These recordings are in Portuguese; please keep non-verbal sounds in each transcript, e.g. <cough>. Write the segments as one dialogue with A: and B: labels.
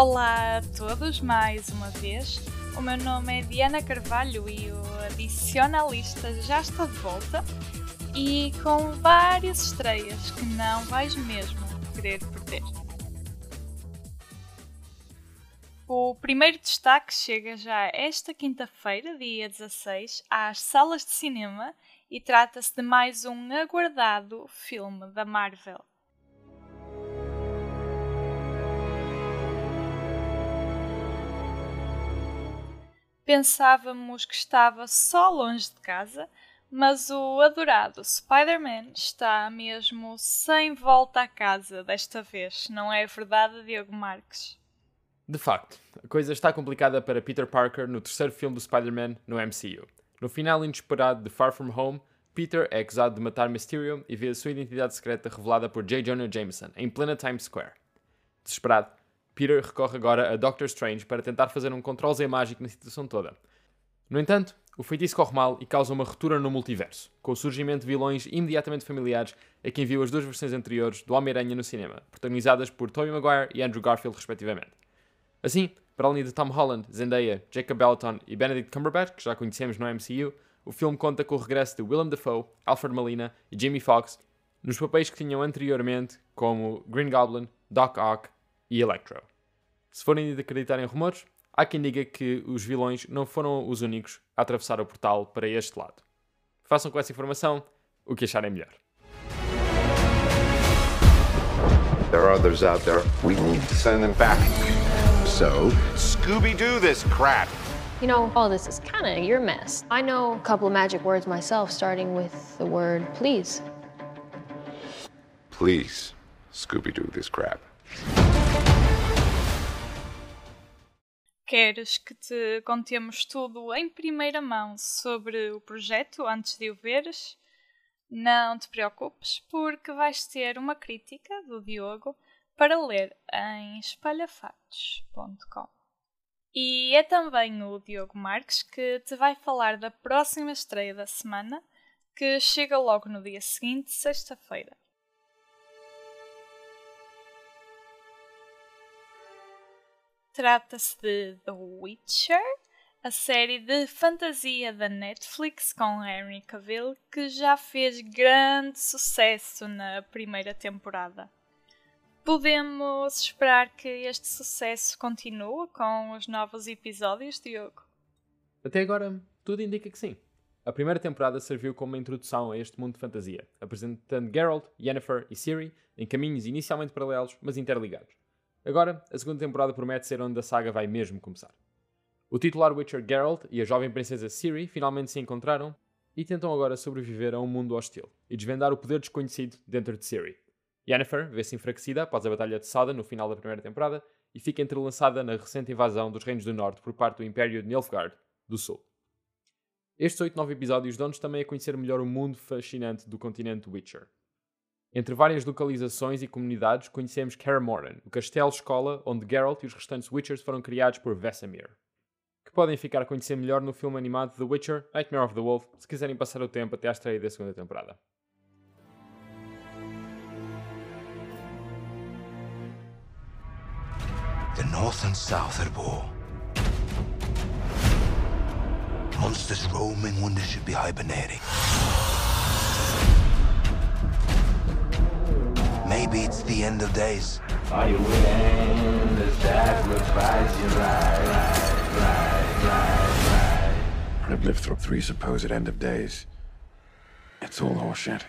A: Olá a todos, mais uma vez. O meu nome é Diana Carvalho e o Adicionalista já está de volta e com várias estreias que não vais mesmo querer perder. O primeiro destaque chega já esta quinta-feira, dia 16, às salas de cinema e trata-se de mais um aguardado filme da Marvel. Pensávamos que estava só longe de casa, mas o adorado Spider-Man está mesmo sem volta a casa desta vez, não é verdade, Diogo Marques?
B: De facto, a coisa está complicada para Peter Parker no terceiro filme do Spider-Man no MCU. No final inesperado de Far From Home, Peter é acusado de matar Mysterio e vê a sua identidade secreta revelada por J. Jonah Jameson em plena Times Square. Desesperado, Peter recorre agora a Doctor Strange para tentar fazer um controle Z mágico na situação toda. No entanto, o feitiço corre mal e causa uma ruptura no multiverso, com o surgimento de vilões imediatamente familiares a quem viu as duas versões anteriores do Homem-Aranha no cinema, protagonizadas por Tobey Maguire e Andrew Garfield, respectivamente. Assim, para além de Tom Holland, Zendaya, Jacob Belton e Benedict Cumberbatch, que já conhecemos no MCU, o filme conta com o regresso de Willem Dafoe, Alfred Molina e Jamie Foxx nos papéis que tinham anteriormente como Green Goblin, Doc Ock e Electro. Se forem de acreditar em rumores, há quem diga que os vilões não foram os únicos a atravessar o portal para este lado. Façam com essa informação o que acharem melhor.
C: There are others out there. We need to send them back. So,
D: Scooby Doo this crap.
E: You know, all this is kind of your mess. I know a couple of magic words myself, starting with the word please.
C: please, Scooby Doo this crap.
A: Queres que te contemos tudo em primeira mão sobre o projeto antes de o veres? Não te preocupes, porque vais ter uma crítica do Diogo para ler em espalhafatos.com. E é também o Diogo Marques que te vai falar da próxima estreia da semana, que chega logo no dia seguinte, sexta-feira. Trata-se de The Witcher, a série de fantasia da Netflix com Henry Cavill que já fez grande sucesso na primeira temporada. Podemos esperar que este sucesso continue com os novos episódios, Diogo?
B: Até agora, tudo indica que sim. A primeira temporada serviu como uma introdução a este mundo de fantasia, apresentando Geralt, Yennefer e Ciri em caminhos inicialmente paralelos, mas interligados. Agora, a segunda temporada promete ser onde a saga vai mesmo começar. O titular Witcher Geralt e a jovem princesa Ciri finalmente se encontraram e tentam agora sobreviver a um mundo hostil e desvendar o poder desconhecido dentro de Ciri. Yennefer vê-se enfraquecida após a Batalha de Sada no final da primeira temporada e fica entrelaçada na recente invasão dos Reinos do Norte por parte do Império de Nilfgaard do Sul. Estes 8-9 episódios dão-nos também a conhecer melhor o mundo fascinante do continente Witcher. Entre várias localizações e comunidades, conhecemos Kaer o castelo-escola onde Geralt e os restantes Witchers foram criados por Vesemir, que podem ficar a conhecer melhor no filme animado The Witcher Nightmare of the Wolf, se quiserem passar o tempo até à estreia da segunda temporada.
D: The North and South at war. Monsters roaming when they should be hibernating. It's the end of days.
F: Are you willing to sacrifice your right?
C: I've lived through three supposed end of days. It's all horseshit.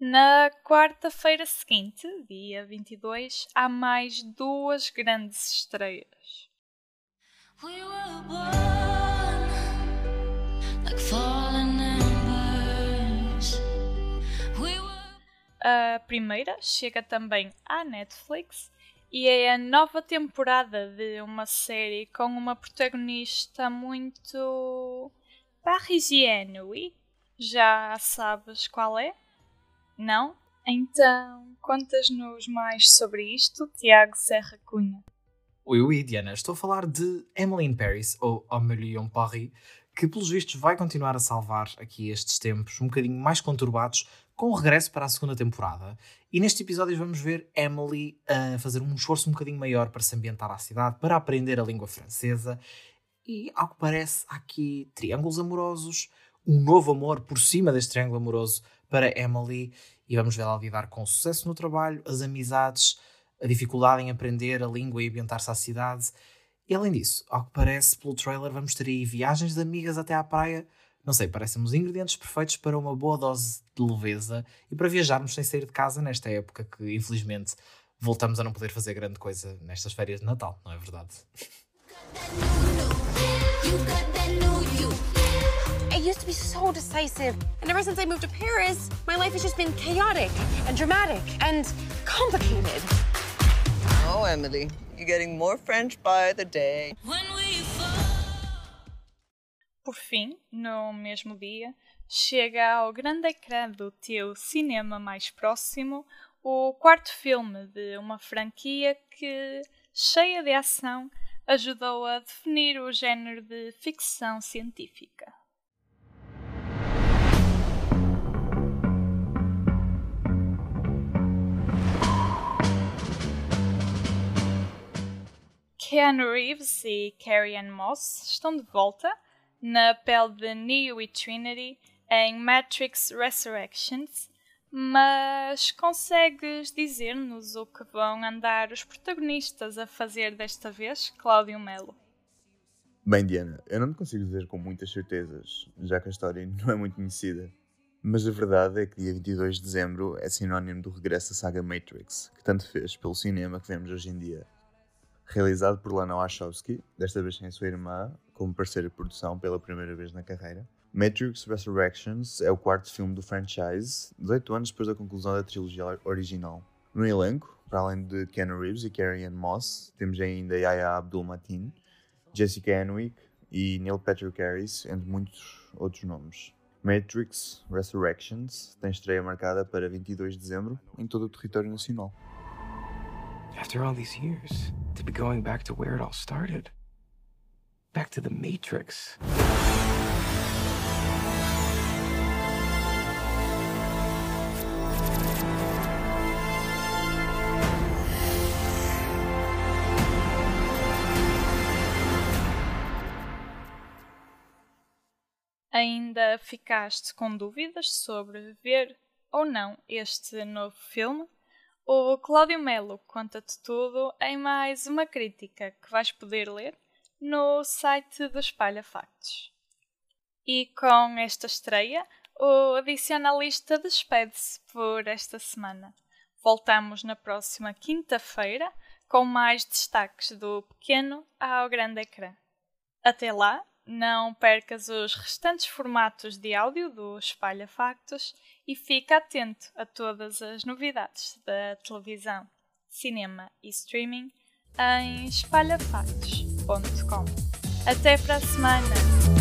A: Na quarta-feira seguinte, dia 22, há mais duas grandes estreias.
G: We
A: A primeira chega também à Netflix e é a nova temporada de uma série com uma protagonista muito parisienne, oui? Já sabes qual é? Não? Então, contas-nos mais sobre isto, Tiago Serra Cunha.
H: Oi, oi, Diana. Estou a falar de Emily in Paris, ou Amélie en Paris, que, pelos vistos, vai continuar a salvar aqui estes tempos um bocadinho mais conturbados com o regresso para a segunda temporada. E neste episódio vamos ver Emily a fazer um esforço um bocadinho maior para se ambientar à cidade, para aprender a língua francesa. E, ao que parece, há aqui triângulos amorosos, um novo amor por cima deste triângulo amoroso para Emily. E vamos vê-la lidar com o sucesso no trabalho, as amizades, a dificuldade em aprender a língua e ambientar-se à cidade. E além disso, ao que parece, pelo trailer, vamos ter aí viagens de amigas até à praia. Não sei, parecem os ingredientes perfeitos para uma boa dose de leveza e para viajarmos sem sair de casa nesta época que, infelizmente, voltamos a não poder fazer grande coisa nestas férias de Natal, não é verdade?
I: I used to be so decisive. And ever since I moved to Paris, my life has just been chaotic and dramatic and complicated.
J: Oh, Emily, you're getting more French by the day.
A: Por fim, no mesmo dia, chega ao grande ecrã do teu cinema mais próximo o quarto filme de uma franquia que, cheia de ação, ajudou a definir o género de ficção científica. Keanu Reeves e Carrie Ann Moss estão de volta na pele de Neo e Trinity em Matrix Resurrections, mas consegues dizer-nos o que vão andar os protagonistas a fazer desta vez, Cláudio Melo?
K: Bem, Diana, eu não te consigo dizer com muitas certezas, já que a história <laughs> não é muito conhecida. Mas a verdade é que dia 22 de dezembro é sinónimo do regresso da saga Matrix, que tanto fez pelo cinema que vemos hoje em dia. Realizado por Lana Wachowski, desta vez sem sua irmã, como parceira de produção pela primeira vez na carreira. Matrix Resurrections é o quarto filme do franchise, 18 anos depois da conclusão da trilogia original. No elenco, para além de Keanu Reeves e Carrie Ann Moss, temos ainda Yahya Abdul-Mateen, Jessica Henwick e Neil Patrick Harris, entre muitos outros nomes. Matrix Resurrections tem estreia marcada para 22 de dezembro em todo o território nacional.
F: After all these years, to be going back to where it all started. Back to the Matrix.
A: Ainda ficaste com dúvidas sobre ver ou não este novo filme? O Cláudio Melo conta-te tudo em mais uma crítica que vais poder ler no site do Espalha Factos. E com esta estreia, o Adicionalista despede-se por esta semana. Voltamos na próxima quinta-feira com mais destaques do pequeno ao grande ecrã. Até lá, não percas os restantes formatos de áudio do Espalha Factos e fica atento a todas as novidades da televisão, cinema e streaming em espalhafactos.com. Até para a semana!